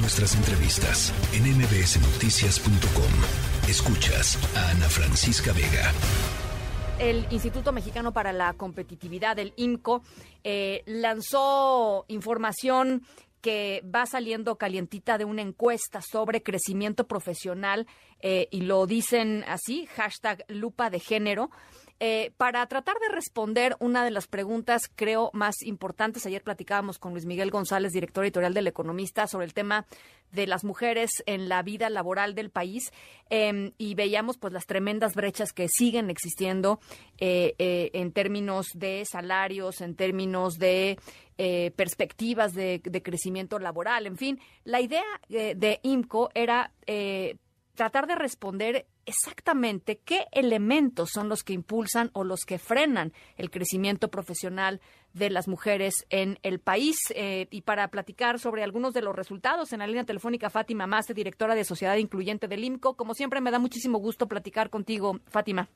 Nuestras entrevistas en mbsnoticias.com. Escuchas a Ana Francisca Vega. El Instituto Mexicano para la Competitividad, el IMCO, eh, lanzó información que va saliendo calientita de una encuesta sobre crecimiento profesional eh, y lo dicen así, hashtag lupa de género. Eh, para tratar de responder una de las preguntas, creo, más importantes, ayer platicábamos con Luis Miguel González, director editorial del Economista, sobre el tema de las mujeres en la vida laboral del país em, y veíamos pues las tremendas brechas que siguen existiendo eh, eh, en términos de salarios, en términos de perspectivas de, de, crecimiento laboral, en fin, la idea de IMCO era tratar de responder exactamente qué elementos son los que impulsan o los que frenan el crecimiento profesional de las mujeres en el país. Eh, y para platicar sobre algunos de los resultados, en la línea telefónica Fátima Maste, directora de Sociedad Incluyente del IMCO. Como siempre, me da muchísimo gusto platicar contigo, Fátima.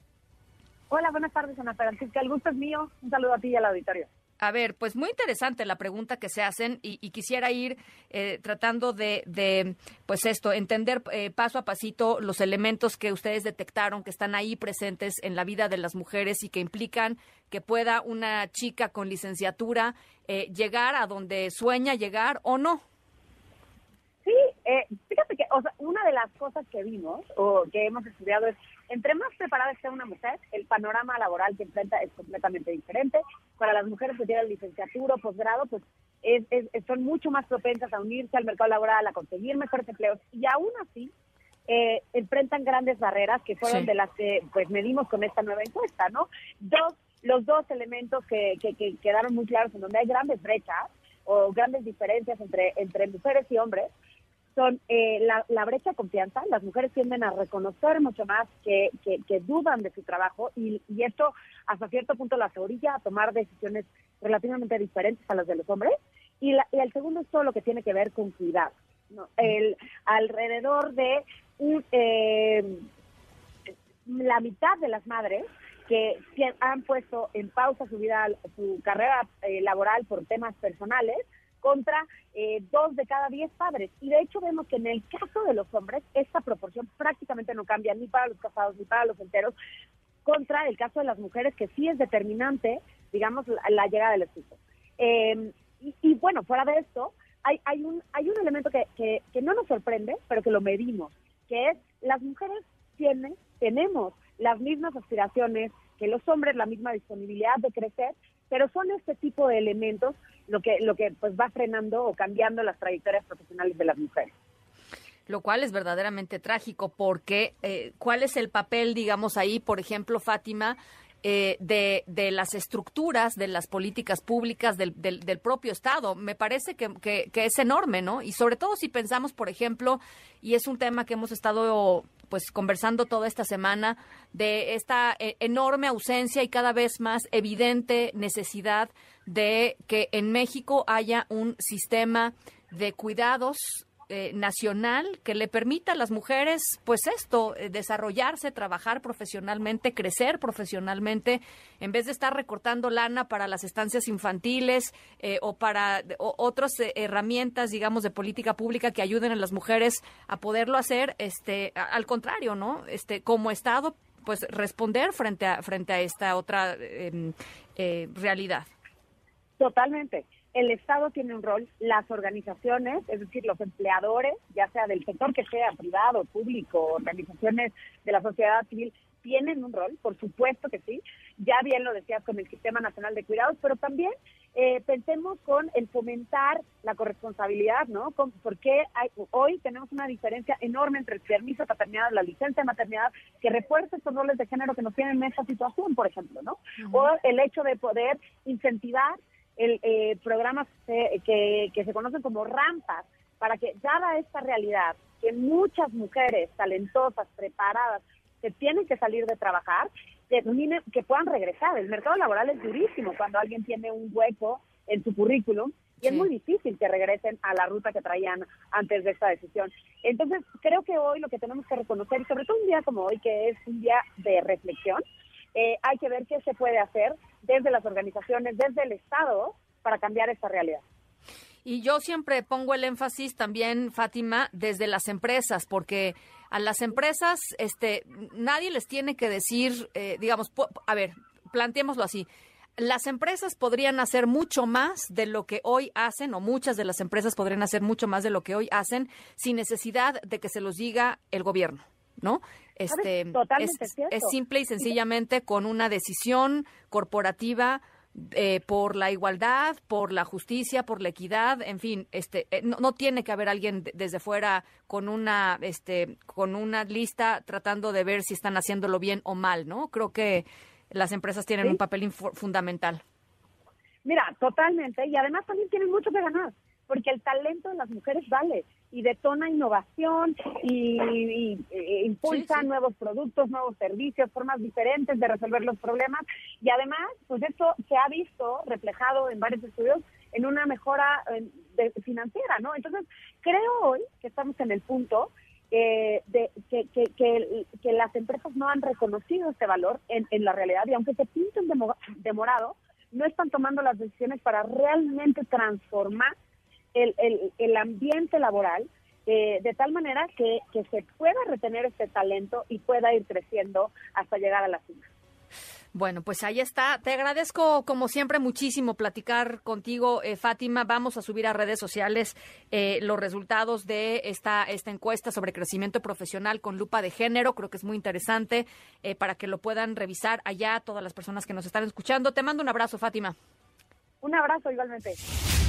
Hola, buenas tardes, Ana Francisca. El gusto es mío. Un saludo a ti y al auditorio. A ver, pues muy interesante la pregunta que se hacen y, quisiera ir eh, tratando de, pues esto, entender eh, paso a pasito los elementos que ustedes detectaron que están ahí presentes en la vida de las mujeres y que implican que pueda una chica con licenciatura eh, llegar a donde sueña llegar o no. Sí, fíjate que una de las cosas que vimos o que hemos estudiado es entre más preparada esté una mujer, el panorama laboral que enfrenta es completamente diferente. Para las mujeres que tienen licenciatura o posgrado, pues son mucho más propensas a unirse al mercado laboral, a conseguir mejores empleos y aún así eh, enfrentan grandes barreras que fueron de las que pues medimos con esta nueva encuesta, ¿no? Dos, los dos elementos que, que, quedaron muy claros en donde hay grandes brechas o grandes diferencias entre, entre mujeres y hombres son eh, la, brecha de confianza. Las mujeres tienden a reconocer mucho más que, que, dudan de su trabajo y, y, esto hasta cierto punto las orilla a tomar decisiones relativamente diferentes a las de los hombres. Y, la, y el segundo es todo lo que tiene que ver con cuidado. ¿no? El, alrededor de eh, la mitad de las madres que, han puesto en pausa su vida, su carrera eh, laboral por temas personales, contra eh, dos de cada diez padres. Y de hecho vemos que en el caso de los hombres, esta proporción prácticamente no cambia ni para los casados ni para los enteros, contra el caso de las mujeres, que sí es determinante, digamos, la, llegada del esposo. Em, y, bueno, fuera de esto, hay, hay, un, hay un elemento que, que, que no nos sorprende, pero que lo medimos, que es las mujeres tienen, tenemos las mismas aspiraciones que los hombres, la misma disponibilidad de crecer, pero son este tipo de elementos lo que lo que pues va frenando o cambiando las trayectorias profesionales de las mujeres lo cual es verdaderamente trágico porque eh, cuál es el papel digamos ahí por ejemplo Fátima eh, de, de, las estructuras de las políticas públicas del, del, del propio Estado. Me parece que, que, que, es enorme, ¿no? Y sobre todo si pensamos, por ejemplo, y es un tema que hemos estado pues conversando toda esta semana de esta eh, enorme ausencia y cada vez más evidente necesidad de que en México haya un sistema de cuidados eh, nacional que le permita a las mujeres, pues esto, eh, desarrollarse, trabajar profesionalmente, crecer profesionalmente, en vez de estar recortando lana para las estancias infantiles eh, o para otras herramientas, digamos, de política pública que ayuden a las mujeres a poderlo hacer, este, al contrario, ¿no? Este, como Estado, pues responder frente a frente a esta otra em, realidad. Totalmente el Estado tiene un rol, las organizaciones, es decir, los empleadores, ya sea del sector que sea, privado, público, organizaciones de la sociedad civil, tienen un rol, por supuesto que sí. Ya bien lo decías con el Sistema Nacional de Cuidados, pero también eh, pensemos con el fomentar la corresponsabilidad, ¿no? Con, porque hay, hoy tenemos una diferencia enorme entre el permiso de paternidad, la licencia de maternidad, que refuerza estos roles de género que nos tienen en esta situación, por ejemplo, ¿no? O el hecho de poder incentivar el, eh, programas que, que se conocen como rampas para que, dada esta realidad, que muchas mujeres talentosas, preparadas, que tienen que salir de trabajar, que, que puedan regresar. El mercado laboral es durísimo cuando alguien tiene un hueco en su currículum y es muy difícil que regresen a la ruta que traían antes de esta decisión. Entonces, creo que hoy lo que tenemos que reconocer, y sobre todo un día como hoy, que es un día de reflexión, eh, hay que ver qué se puede hacer desde las organizaciones, desde el Estado, para cambiar esta realidad. Y yo siempre pongo el énfasis también, Fátima, desde las empresas, porque a las empresas, este, nadie les tiene que decir, eh, digamos, a ver, planteémoslo así. Las empresas podrían hacer mucho más de lo que hoy hacen, o muchas de las empresas podrían hacer mucho más de lo que hoy hacen, sin necesidad de que se los diga el gobierno, ¿no? Este, es, simple y sencillamente con una decisión corporativa eh, por la igualdad, por la justicia, por la equidad, en fin, este, eh, no, tiene que haber alguien desde fuera con una, este, con una lista tratando de ver si están haciéndolo bien o mal, ¿no? Creo que las empresas tienen un papel fundamental. Mira, totalmente, y además también tienen mucho que ganar porque el talento de las mujeres vale y detona innovación y, impulsa nuevos productos, nuevos servicios, formas diferentes de resolver los problemas y además, pues esto se ha visto reflejado en varios estudios en una mejora financiera, ¿no? Entonces, creo hoy que estamos en el punto eh, de que, que, las empresas no han reconocido este valor en, en la realidad y aunque se pinten de morado, no están tomando las decisiones para realmente transformar el, el, el ambiente laboral eh, de tal manera que, que se pueda retener este talento y pueda ir creciendo hasta llegar a la cima. Bueno, pues ahí está. Te agradezco, como siempre, muchísimo platicar contigo, eh, Fátima. Vamos a subir a redes sociales eh, los resultados de esta, esta encuesta sobre crecimiento profesional con lupa de género. Creo que es muy interesante para que lo puedan revisar allá todas las personas que nos están escuchando. Te mando un abrazo, Fátima. Un abrazo igualmente.